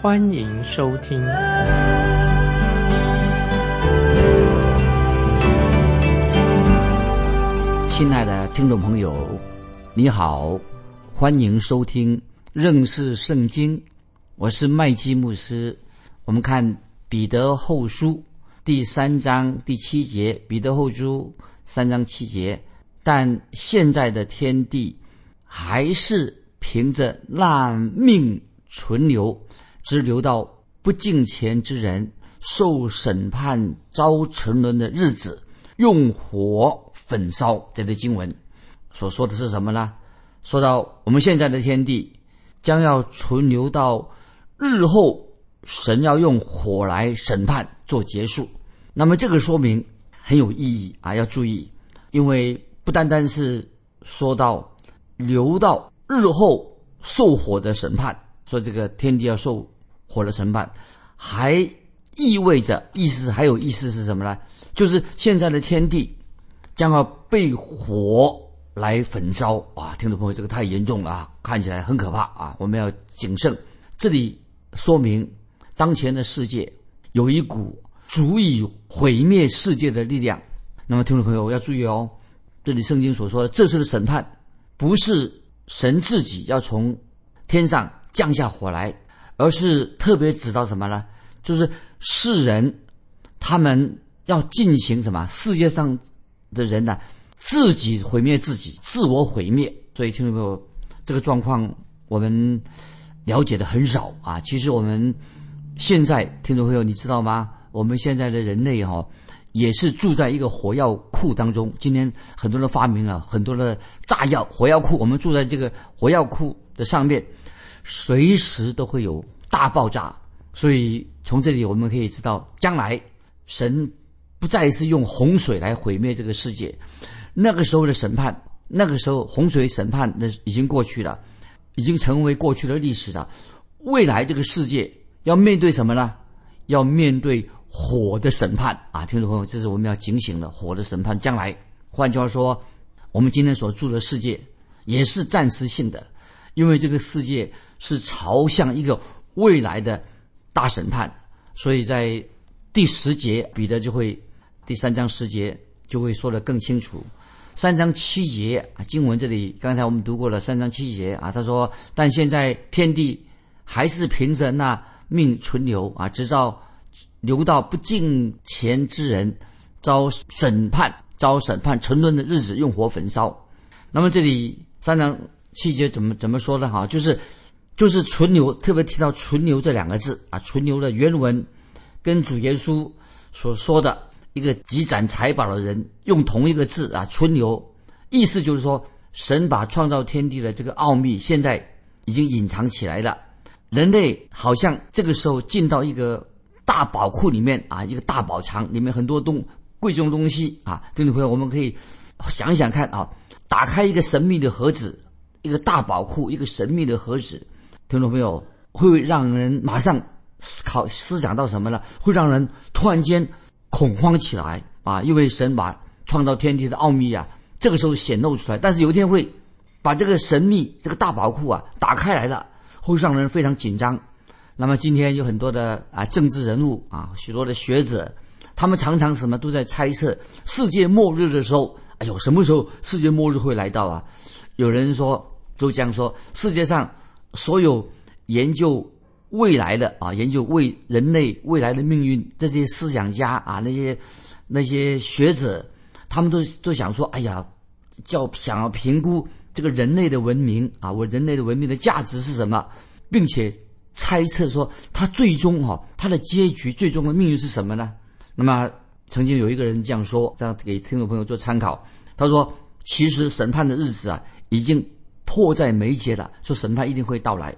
欢迎收听。亲爱的听众朋友，你好，欢迎收听认识圣经，我是麦基牧师。我们看彼得后书第三章第七节，彼得后书。三章七节，但现在的天地还是凭着烂命存留，只留到不敬虔之人受审判遭沉沦的日子，用火焚烧。这段经文所说的是什么呢？说到我们现在的天地将要存留到日后，神要用火来审判做结束。那么这个说明。很有意义啊！要注意，因为不单单是说到留到日后受火的审判，说这个天地要受火的审判，还意味着意思还有意思是什么呢？就是现在的天地将要被火来焚烧啊！听众朋友，这个太严重了啊，看起来很可怕啊！我们要谨慎。这里说明当前的世界有一股。足以毁灭世界的力量。那么，听众朋友要注意哦，这里圣经所说的这次的审判，不是神自己要从天上降下火来，而是特别指到什么呢？就是世人他们要进行什么？世界上的人呢，自己毁灭自己，自我毁灭。所以，听众朋友，这个状况我们了解的很少啊。其实我们现在，听众朋友，你知道吗？我们现在的人类哈，也是住在一个火药库当中。今天很多人发明了很多的炸药、火药库，我们住在这个火药库的上面，随时都会有大爆炸。所以从这里我们可以知道，将来神不再是用洪水来毁灭这个世界。那个时候的审判，那个时候洪水审判那已经过去了，已经成为过去的历史了。未来这个世界要面对什么呢？要面对。火的审判啊，听众朋友，这是我们要警醒的。火的审判将来，换句话说，我们今天所住的世界也是暂时性的，因为这个世界是朝向一个未来的大审判。所以在第十节，彼得就会第三章十节就会说得更清楚。三章七节啊，经文这里刚才我们读过了。三章七节啊，他说：“但现在天地还是凭着那命存留啊，直到。”留到不敬虔之人遭审判、遭审判沉沦的日子，用火焚烧。那么这里三章七节怎么怎么说的哈？就是就是存留，特别提到存留这两个字啊。存留的原文跟主耶稣所说的一个积攒财宝的人用同一个字啊。存留意思就是说，神把创造天地的这个奥秘现在已经隐藏起来了，人类好像这个时候进到一个。大宝库里面啊，一个大宝藏里面很多东贵重东西啊，听众朋友，我们可以想想看啊，打开一个神秘的盒子，一个大宝库，一个神秘的盒子，听众朋友会让人马上思考思想到什么呢？会让人突然间恐慌起来啊，因为神把创造天地的奥秘啊，这个时候显露出来，但是有一天会把这个神秘这个大宝库啊打开来了，会让人非常紧张。那么今天有很多的啊政治人物啊，许多的学者，他们常常什么都在猜测世界末日的时候，哎呦，什么时候世界末日会来到啊？有人说，都这样说，世界上所有研究未来的啊，研究未人类未来的命运这些思想家啊，那些那些学者，他们都都想说，哎呀，叫想要评估这个人类的文明啊，我人类的文明的价值是什么，并且。猜测说他最终哈他的结局最终的命运是什么呢？那么曾经有一个人这样说，这样给听众朋友做参考。他说：“其实审判的日子啊已经迫在眉睫了，说审判一定会到来。”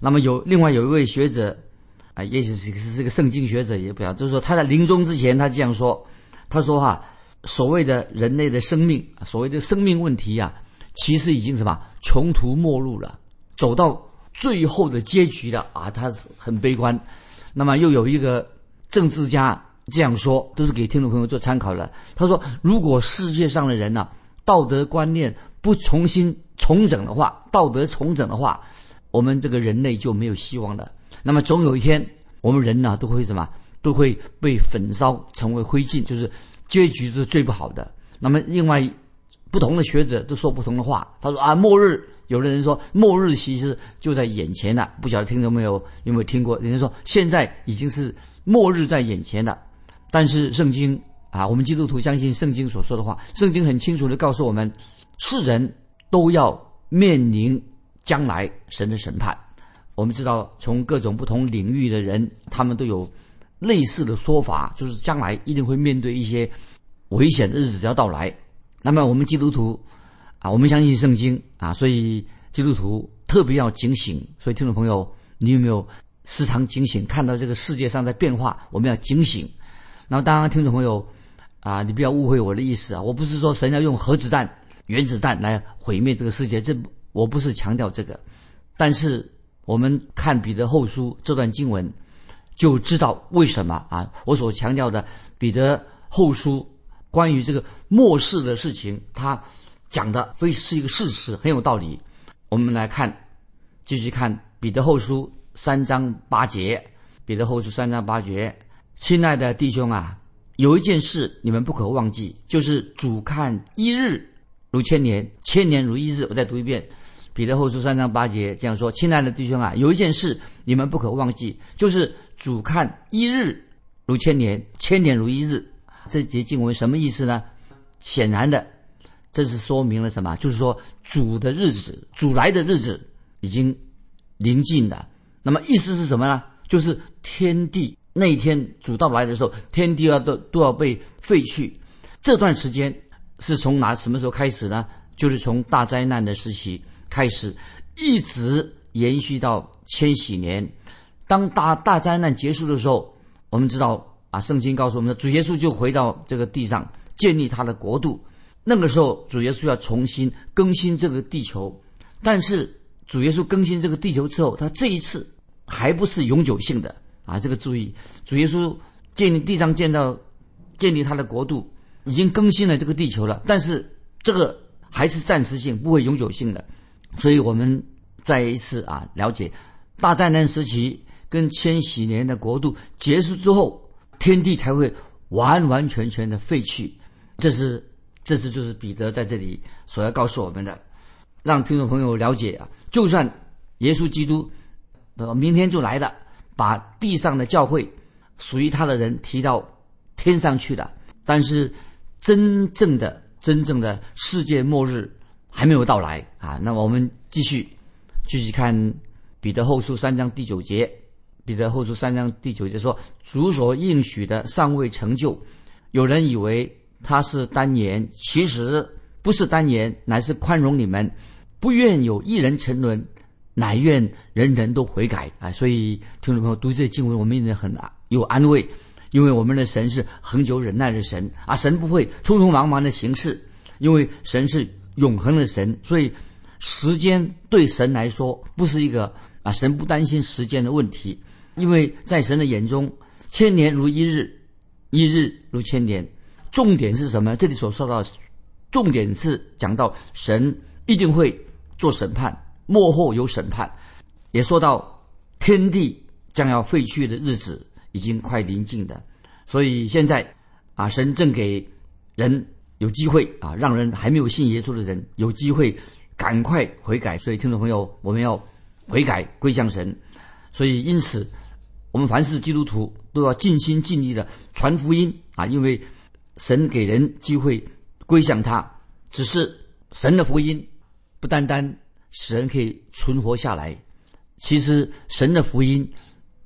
那么有另外有一位学者啊，也许是是个圣经学者，也不要，就是说他在临终之前，他这样说，他说哈，所谓的人类的生命，所谓的生命问题啊，其实已经什么穷途末路了，走到最后的结局了啊，他是很悲观。那么又有一个政治家这样说，都是给听众朋友做参考的。他说，如果世界上的人呢，道德观念不重新重整的话，道德重整的话，我们这个人类就没有希望了。那么总有一天，我们人呢都会什么？都会被焚烧，成为灰烬，就是结局是最不好的。那么另外，不同的学者都说不同的话。他说啊，末日，有的人说末日其实就在眼前了。不晓得听众没有有没有听过？人家说现在已经是末日在眼前了。但是圣经啊，我们基督徒相信圣经所说的话。圣经很清楚的告诉我们，世人都要面临将来神的审判。我们知道，从各种不同领域的人，他们都有类似的说法，就是将来一定会面对一些危险的日子要到来。那么，我们基督徒啊，我们相信圣经啊，所以基督徒特别要警醒。所以，听众朋友，你有没有时常警醒，看到这个世界上在变化？我们要警醒。那么，当然，听众朋友啊，你不要误会我的意思啊，我不是说神要用核子弹、原子弹来毁灭这个世界，这我不是强调这个，但是。我们看彼得后书这段经文，就知道为什么啊？我所强调的彼得后书关于这个末世的事情，他讲的非是一个事实，很有道理。我们来看，继续看彼得后书三章八节。彼得后书三章八节，亲爱的弟兄啊，有一件事你们不可忘记，就是主看一日如千年，千年如一日。我再读一遍。彼得后书三章八节这样说：“亲爱的弟兄啊，有一件事你们不可忘记，就是主看一日如千年，千年如一日。这节经文什么意思呢？显然的，这是说明了什么？就是说主的日子，主来的日子已经临近了。那么意思是什么呢？就是天地那一天主到来的时候，天地要都都要被废去。这段时间是从哪什么时候开始呢？就是从大灾难的时期。”开始，一直延续到千禧年。当大大灾难结束的时候，我们知道啊，圣经告诉我们，主耶稣就回到这个地上，建立他的国度。那个时候，主耶稣要重新更新这个地球。但是，主耶稣更新这个地球之后，他这一次还不是永久性的啊！这个注意，主耶稣建立地上建造建立他的国度，已经更新了这个地球了。但是，这个还是暂时性，不会永久性的。所以我们再一次啊了解，大灾难时期跟千禧年的国度结束之后，天地才会完完全全的废去。这是，这是就是彼得在这里所要告诉我们的，让听众朋友了解啊。就算耶稣基督，呃，明天就来了，把地上的教会属于他的人提到天上去了，但是真正的真正的世界末日。还没有到来啊！那我们继续继续看《彼得后书》三章第九节，《彼得后书》三章第九节说：“主所应许的尚未成就，有人以为他是单言，其实不是单言，乃是宽容你们，不愿有一人沉沦，乃愿人人都悔改啊！”所以听众朋友读这经文，我们也很有安慰，因为我们的神是恒久忍耐的神啊，神不会匆匆忙忙的行事，因为神是。永恒的神，所以时间对神来说不是一个啊，神不担心时间的问题，因为在神的眼中，千年如一日，一日如千年。重点是什么？这里所说到，重点是讲到神一定会做审判，幕后有审判，也说到天地将要废去的日子已经快临近的，所以现在啊，神正给人。有机会啊，让人还没有信耶稣的人有机会赶快悔改。所以，听众朋友，我们要悔改归向神。所以，因此，我们凡是基督徒都要尽心尽力的传福音啊，因为神给人机会归向他。只是神的福音不单单使人可以存活下来，其实神的福音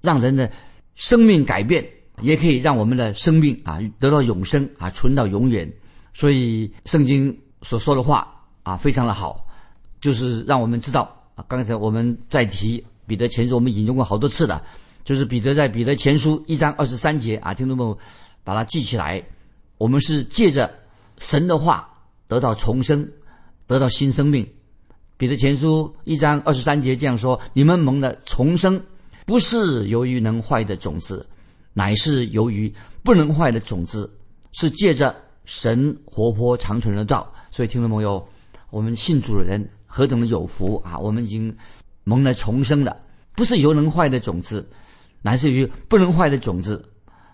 让人的生命改变，也可以让我们的生命啊得到永生啊，存到永远。所以圣经所说的话啊，非常的好，就是让我们知道啊。刚才我们在提彼得前书，我们引用过好多次了。就是彼得在彼得前书一章二十三节啊，听众朋友把它记起来。我们是借着神的话得到重生，得到新生命。彼得前书一章二十三节这样说：你们蒙的重生，不是由于能坏的种子，乃是由于不能坏的种子，是借着神活泼长存的道。所以，听众朋友，我们信主的人何等的有福啊！我们已经蒙了重生了，不是由能坏的种子，乃是于不能坏的种子。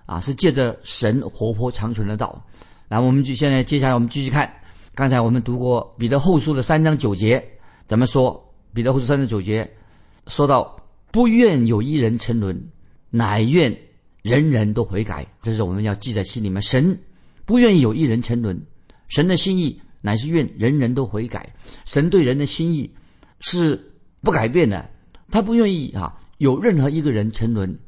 啊，是借着神活泼长存的道，来我们就现在接下来我们继续看，刚才我们读过彼得后书的三章九节，怎么说？彼得后书三章九节说到，不愿有一人沉沦，乃愿人人都悔改。这是我们要记在心里面。神不愿意有一人沉沦，神的心意乃是愿人人都悔改。神对人的心意是不改变的，他不愿意啊有任何一个人沉沦。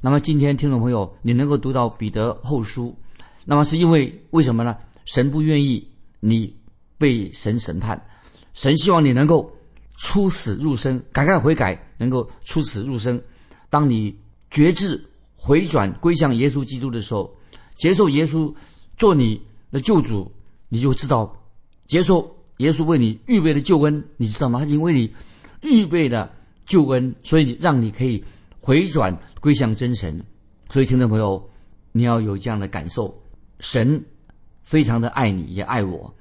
那么今天听众朋友，你能够读到彼得后书，那么是因为为什么呢？神不愿意你被神审判，神希望你能够出死入生，改改悔改，能够出死入生。当你觉志回转归向耶稣基督的时候，接受耶稣做你的救主，你就知道接受耶稣为你预备的救恩，你知道吗？他已经为你预备的救恩，所以让你可以。回转归向真神，所以听众朋友，你要有这样的感受：神非常的爱你，也爱我。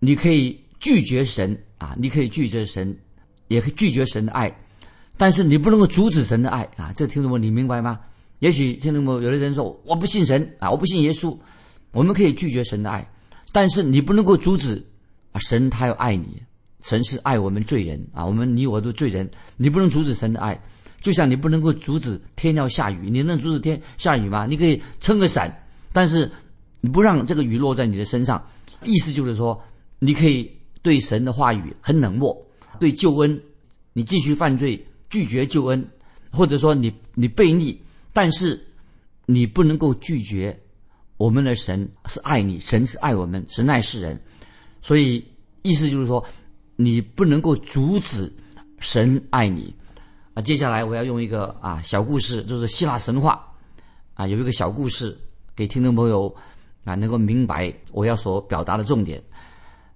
你可以拒绝神啊，你可以拒绝神，也可以拒绝神的爱，但是你不能够阻止神的爱啊。这听众朋友，你明白吗？也许听众朋友，有的人说我不信神啊，我不信耶稣。我们可以拒绝神的爱，但是你不能够阻止啊，神他要爱你，神是爱我们罪人啊，我们你我都罪人，你不能阻止神的爱。就像你不能够阻止天要下雨，你能阻止天下雨吗？你可以撑个伞，但是你不让这个雨落在你的身上。意思就是说，你可以对神的话语很冷漠，对救恩你继续犯罪，拒绝救恩，或者说你你背逆，但是你不能够拒绝我们的神是爱你，神是爱我们，神爱世人。所以意思就是说，你不能够阻止神爱你。啊，接下来我要用一个啊小故事，就是希腊神话，啊有一个小故事给听众朋友啊能够明白我要所表达的重点。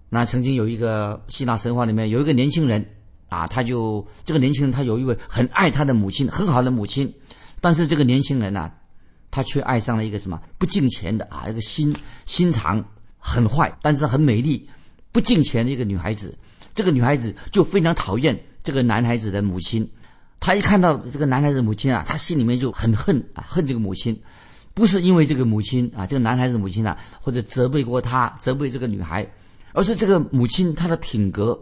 那曾经有一个希腊神话里面有一个年轻人啊，他就这个年轻人他有一位很爱他的母亲，很好的母亲，但是这个年轻人呢，他却爱上了一个什么不敬钱的啊，一个心心肠很坏，但是很美丽不敬钱的一个女孩子。这个女孩子就非常讨厌这个男孩子的母亲。他一看到这个男孩子母亲啊，他心里面就很恨啊，恨这个母亲，不是因为这个母亲啊，这个男孩子母亲啊，或者责备过他，责备这个女孩，而是这个母亲她的品格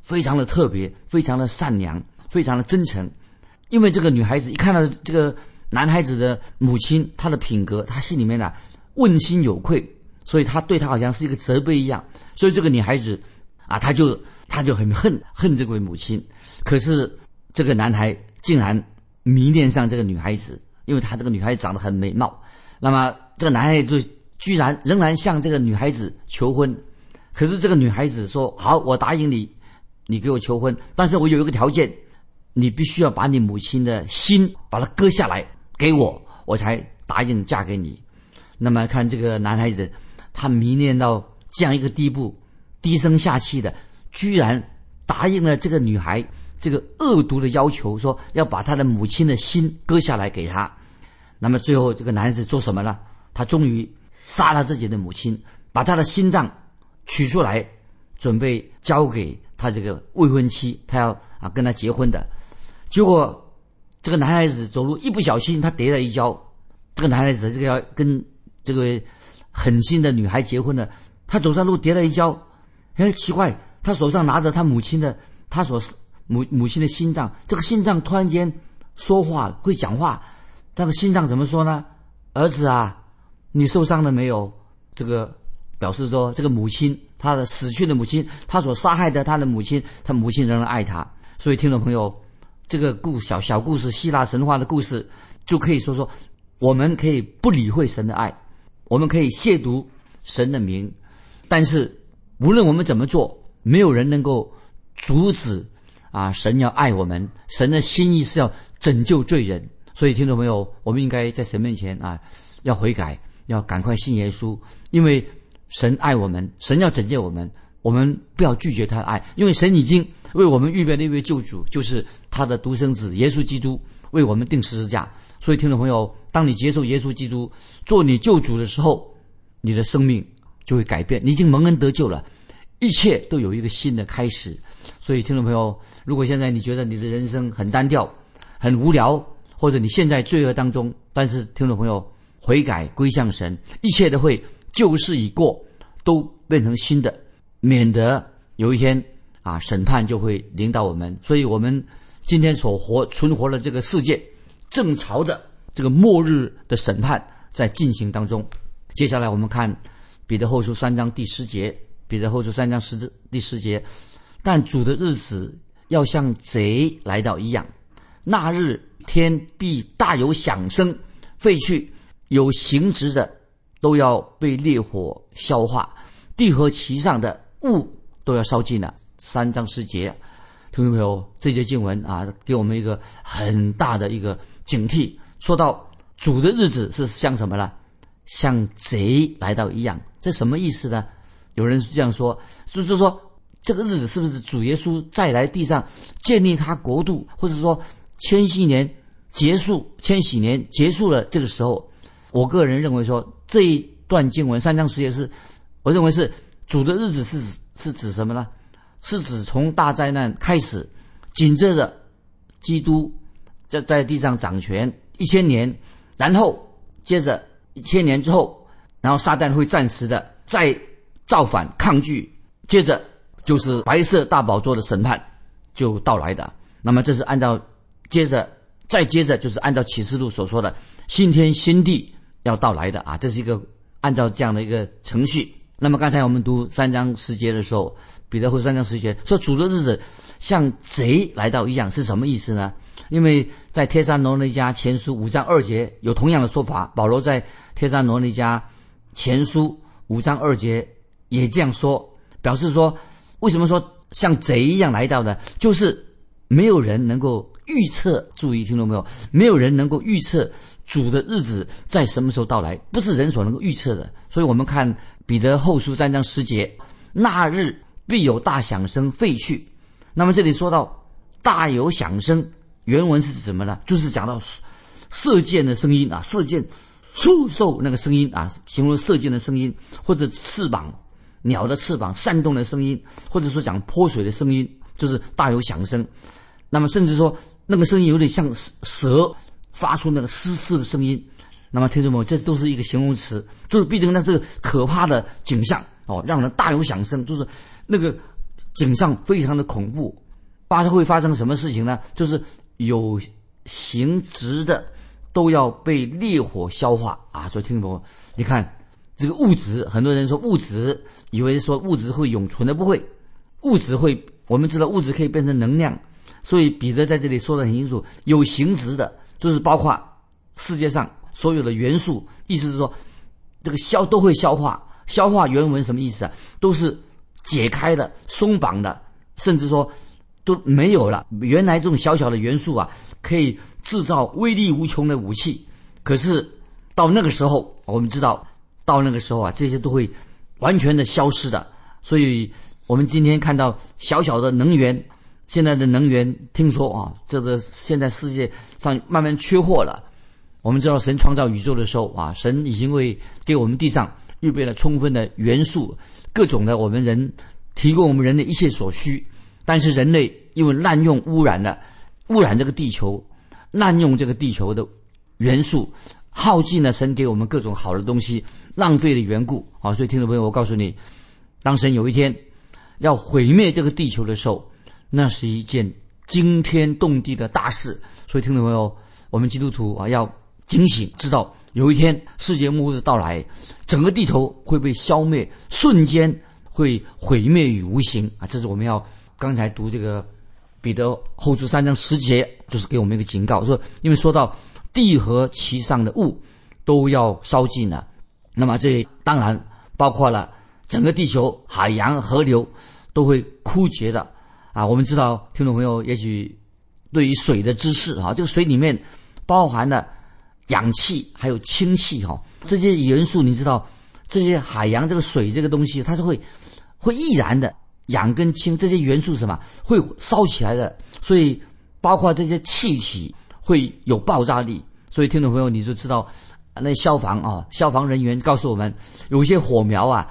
非常的特别，非常的善良，非常的真诚。因为这个女孩子一看到这个男孩子的母亲，她的品格，她心里面呢问心有愧，所以她对他好像是一个责备一样。所以这个女孩子啊，她就她就很恨恨这位母亲，可是。这个男孩竟然迷恋上这个女孩子，因为他这个女孩子长得很美貌。那么这个男孩就居然仍然向这个女孩子求婚。可是这个女孩子说：“好，我答应你，你给我求婚，但是我有一个条件，你必须要把你母亲的心把它割下来给我，我才答应嫁给你。”那么看这个男孩子，他迷恋到这样一个地步，低声下气的，居然答应了这个女孩。这个恶毒的要求，说要把他的母亲的心割下来给他。那么最后，这个男孩子做什么呢？他终于杀了自己的母亲，把他的心脏取出来，准备交给他这个未婚妻，他要啊跟他结婚的。结果，这个男孩子走路一不小心，他跌了一跤。这个男孩子这个要跟这个狠心的女孩结婚的，他走上路跌了一跤。哎，奇怪，他手上拿着他母亲的，他所。母母亲的心脏，这个心脏突然间说话会讲话，那个心脏怎么说呢？儿子啊，你受伤了没有？这个表示说，这个母亲，他的死去的母亲，他所杀害的他的母亲，他母亲仍然爱他。所以，听众朋友，这个故小小故事，希腊神话的故事，就可以说说，我们可以不理会神的爱，我们可以亵渎神的名，但是无论我们怎么做，没有人能够阻止。啊，神要爱我们，神的心意是要拯救罪人，所以听众朋友，我们应该在神面前啊，要悔改，要赶快信耶稣，因为神爱我们，神要拯救我们，我们不要拒绝他的爱，因为神已经为我们预备了一位救主，就是他的独生子耶稣基督为我们定十字架。所以听众朋友，当你接受耶稣基督做你救主的时候，你的生命就会改变，你已经蒙恩得救了，一切都有一个新的开始。所以听众朋友，如果现在你觉得你的人生很单调、很无聊，或者你现在罪恶当中，但是听众朋友悔改归向神，一切都会旧事已过，都变成新的，免得有一天啊审判就会临到我们。所以我们今天所活存活的这个世界。正朝着这个末日的审判在进行当中。接下来我们看彼得后书三章第十节，彼得后书三章十字第十节，但主的日子要像贼来到一样，那日天必大有响声，废去有形职的都要被烈火消化，地和其上的物都要烧尽了。三章十节，听众朋友，这节经文啊，给我们一个很大的一个。警惕，说到主的日子是像什么呢？像贼来到一样，这什么意思呢？有人这样说，就是说这个日子是不是主耶稣再来地上建立他国度，或者说千禧年结束，千禧年结束了这个时候？我个人认为说这一段经文三章十节是，我认为是主的日子是是指什么呢？是指从大灾难开始，紧接着基督。在在地上掌权一千年，然后接着一千年之后，然后撒旦会暂时的再造反抗拒，接着就是白色大宝座的审判就到来的。那么这是按照接着再接着就是按照启示录所说的新天新地要到来的啊，这是一个按照这样的一个程序。那么刚才我们读三章十节的时候，彼得后三章十节说主的日子像贼来到一样，是什么意思呢？因为在帖撒罗尼迦前书五章二节有同样的说法，保罗在帖撒罗尼迦前书五章二节也这样说，表示说，为什么说像贼一样来到呢？就是没有人能够预测，注意听懂没有，没有人能够预测主的日子在什么时候到来，不是人所能够预测的。所以我们看彼得后书三章十节，那日必有大响声废去。那么这里说到大有响声。原文是什么呢？就是讲到射箭的声音啊，射箭出售那个声音啊，形容射箭的声音，或者翅膀鸟的翅膀扇动的声音，或者说讲泼水的声音，就是大有响声。那么甚至说那个声音有点像蛇发出那个嘶嘶的声音。那么听众朋友，这都是一个形容词，就是必定那是可怕的景象哦，让人大有响声，就是那个景象非常的恐怖。发会发生什么事情呢？就是。有形质的都要被烈火消化啊！所以听懂你看这个物质，很多人说物质，以为说物质会永存的，不会。物质会，我们知道物质可以变成能量。所以彼得在这里说的很清楚：有形质的，就是包括世界上所有的元素。意思是说，这个消都会消化。消化原文什么意思啊？都是解开的、松绑的，甚至说。都没有了。原来这种小小的元素啊，可以制造威力无穷的武器。可是到那个时候，我们知道，到那个时候啊，这些都会完全的消失的。所以，我们今天看到小小的能源，现在的能源，听说啊，这个现在世界上慢慢缺货了。我们知道，神创造宇宙的时候啊，神已经为给我们地上预备了充分的元素，各种的我们人提供我们人的一切所需。但是人类因为滥用污染了，污染这个地球，滥用这个地球的元素，耗尽了神给我们各种好的东西，浪费的缘故啊！所以听众朋友，我告诉你，当神有一天要毁灭这个地球的时候，那是一件惊天动地的大事。所以听众朋友，我们基督徒啊要警醒，知道有一天世界末日到来，整个地球会被消灭，瞬间会毁灭于无形啊！这是我们要。刚才读这个彼得后书三章十节，就是给我们一个警告，说因为说到地和其上的物都要烧尽了，那么这当然包括了整个地球、海洋、河流都会枯竭的啊。我们知道，听众朋友也许对于水的知识啊，这个水里面包含了氧气还有氢气哈，这些元素你知道，这些海洋这个水这个东西它是会会易燃的，氧跟氢这些元素什么会烧起来的，所以包括这些气体会有爆炸力，所以听众朋友你就知道，那消防啊，消防人员告诉我们，有一些火苗啊，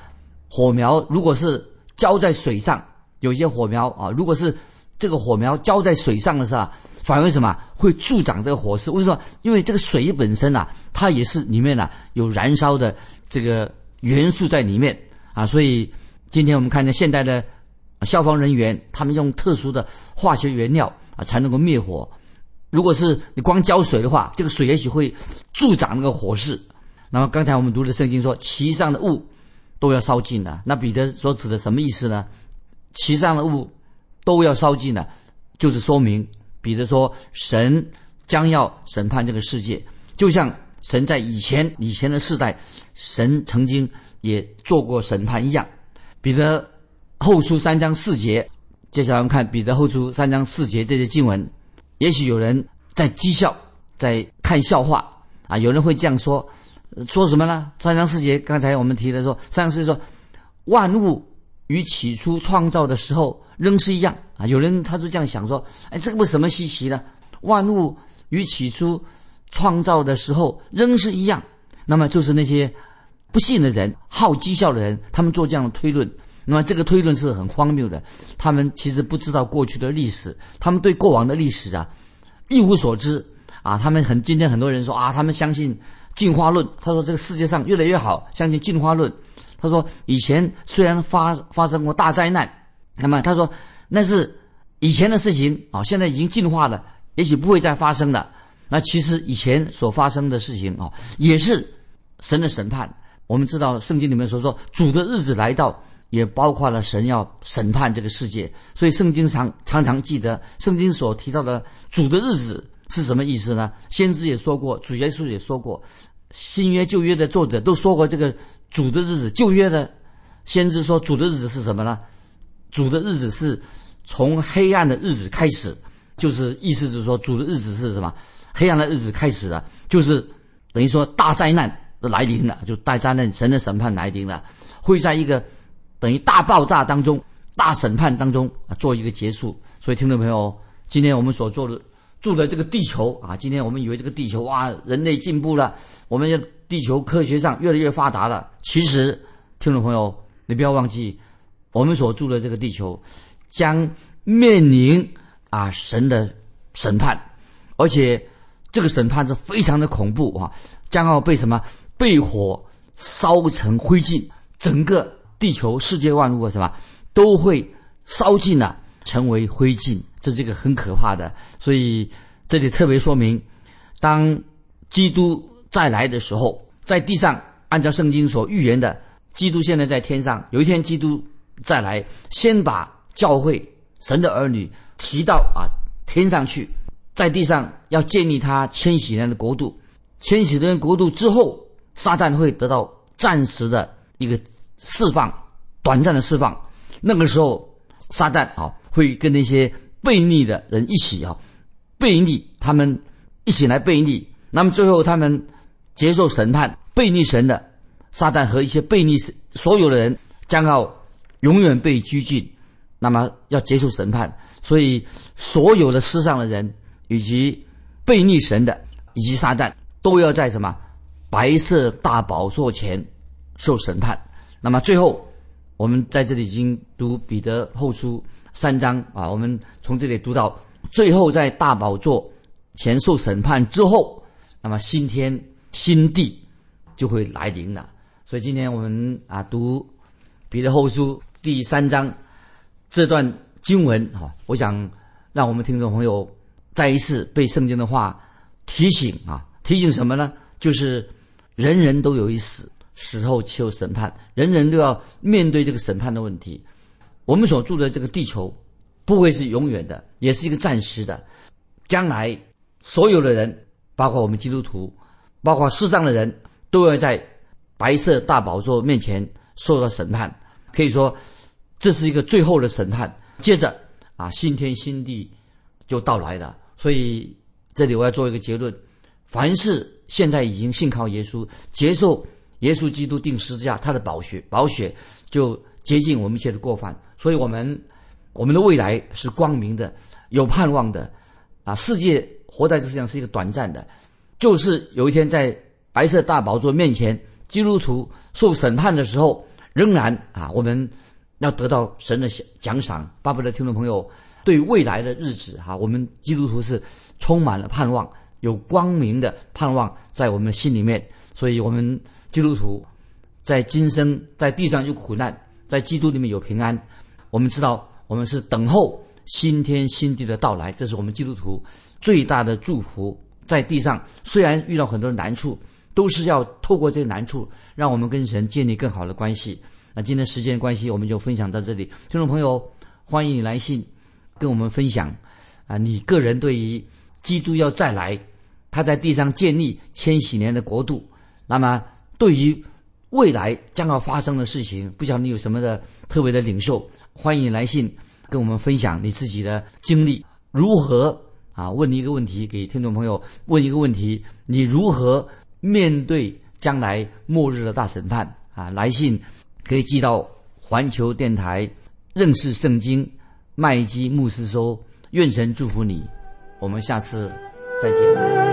火苗如果是浇在水上，有些火苗啊，如果是这个火苗浇在水上的时候，反而什么会助长这个火势？为什么？因为这个水本身啊，它也是里面呢有燃烧的这个元素在里面啊。所以今天我们看见现代的消防人员，他们用特殊的化学原料啊才能够灭火。如果是你光浇水的话，这个水也许会助长那个火势。那么刚才我们读的圣经说，其上的物都要烧尽了。那彼得所指的什么意思呢？其上的物。都要烧尽了，就是说明彼得说，神将要审判这个世界，就像神在以前以前的世代，神曾经也做过审判一样。彼得后书三章四节，接下来我们看彼得后书三章四节这些经文，也许有人在讥笑，在看笑话啊，有人会这样说，说什么呢？三章四节，刚才我们提的说，三章四节说，万物与起初创造的时候。仍是一样啊！有人他就这样想说：“哎，这个不什么稀奇的？万物与起初创造的时候仍是一样。”那么就是那些不信的人、好讥笑的人，他们做这样的推论。那么这个推论是很荒谬的。他们其实不知道过去的历史，他们对过往的历史啊一无所知啊。他们很今天很多人说啊，他们相信进化论。他说这个世界上越来越好，相信进化论。他说以前虽然发发生过大灾难。那么他说，那是以前的事情啊，现在已经进化了，也许不会再发生了。那其实以前所发生的事情啊，也是神的审判。我们知道圣经里面所说主的日子来到，也包括了神要审判这个世界。所以圣经常常常记得圣经所提到的主的日子是什么意思呢？先知也说过，主耶稣也说过，新约旧约的作者都说过这个主的日子。旧约的先知说主的日子是什么呢？主的日子是从黑暗的日子开始，就是意思就是说，主的日子是什么？黑暗的日子开始了，就是等于说大灾难来临了，就大灾难，神的审判来临了，会在一个等于大爆炸当中、大审判当中啊做一个结束。所以，听众朋友，今天我们所做的住的这个地球啊，今天我们以为这个地球哇，人类进步了，我们要地球科学上越来越发达了。其实，听众朋友，你不要忘记。我们所住的这个地球，将面临啊神的审判，而且这个审判是非常的恐怖啊，将要被什么被火烧成灰烬，整个地球世界万物什么都会烧尽了，成为灰烬，这是一个很可怕的。所以这里特别说明，当基督再来的时候，在地上按照圣经所预言的，基督现在在天上，有一天基督。再来，先把教会神的儿女提到啊天上去，在地上要建立他千禧年的国度。千禧年国度之后，撒旦会得到暂时的一个释放，短暂的释放。那个时候，撒旦啊会跟那些悖逆的人一起啊悖逆，他们一起来悖逆。那么最后，他们接受审判，悖逆神的撒旦和一些悖逆所有的人将要。永远被拘禁，那么要接受审判。所以，所有的世上的人，以及背逆神的，以及撒旦，都要在什么白色大宝座前受审判。那么最后，我们在这里已经读彼得后书三章啊，我们从这里读到最后，在大宝座前受审判之后，那么新天新地就会来临了。所以今天我们啊读彼得后书。第三章这段经文哈，我想让我们听众朋友再一次被圣经的话提醒啊，提醒什么呢？就是人人都有一死，死后就有审判，人人都要面对这个审判的问题。我们所住的这个地球不会是永远的，也是一个暂时的。将来所有的人，包括我们基督徒，包括世上的人，都要在白色大宝座面前受到审判。可以说，这是一个最后的审判。接着啊，新天新地就到来了。所以这里我要做一个结论：凡是现在已经信靠耶稣，接受耶稣基督定十字架，他的宝血，宝血就洁净我们一切的过犯。所以，我们我们的未来是光明的，有盼望的。啊，世界活在这世上是一个短暂的，就是有一天在白色大宝座面前，基督徒受审判的时候，仍然啊，我们要得到神的奖赏。巴不得听众朋友对未来的日子哈，我们基督徒是充满了盼望。有光明的盼望在我们心里面，所以我们基督徒在今生在地上有苦难，在基督里面有平安。我们知道，我们是等候新天新地的到来，这是我们基督徒最大的祝福。在地上虽然遇到很多的难处，都是要透过这个难处，让我们跟神建立更好的关系。那今天时间关系，我们就分享到这里。听众朋友，欢迎你来信跟我们分享啊，你个人对于基督要再来。他在地上建立千禧年的国度，那么对于未来将要发生的事情，不晓得你有什么的特别的领受？欢迎你来信跟我们分享你自己的经历，如何啊？问你一个问题，给听众朋友问一个问题：你如何面对将来末日的大审判？啊，来信可以寄到环球电台认识圣经麦基牧师说。愿神祝福你，我们下次再见。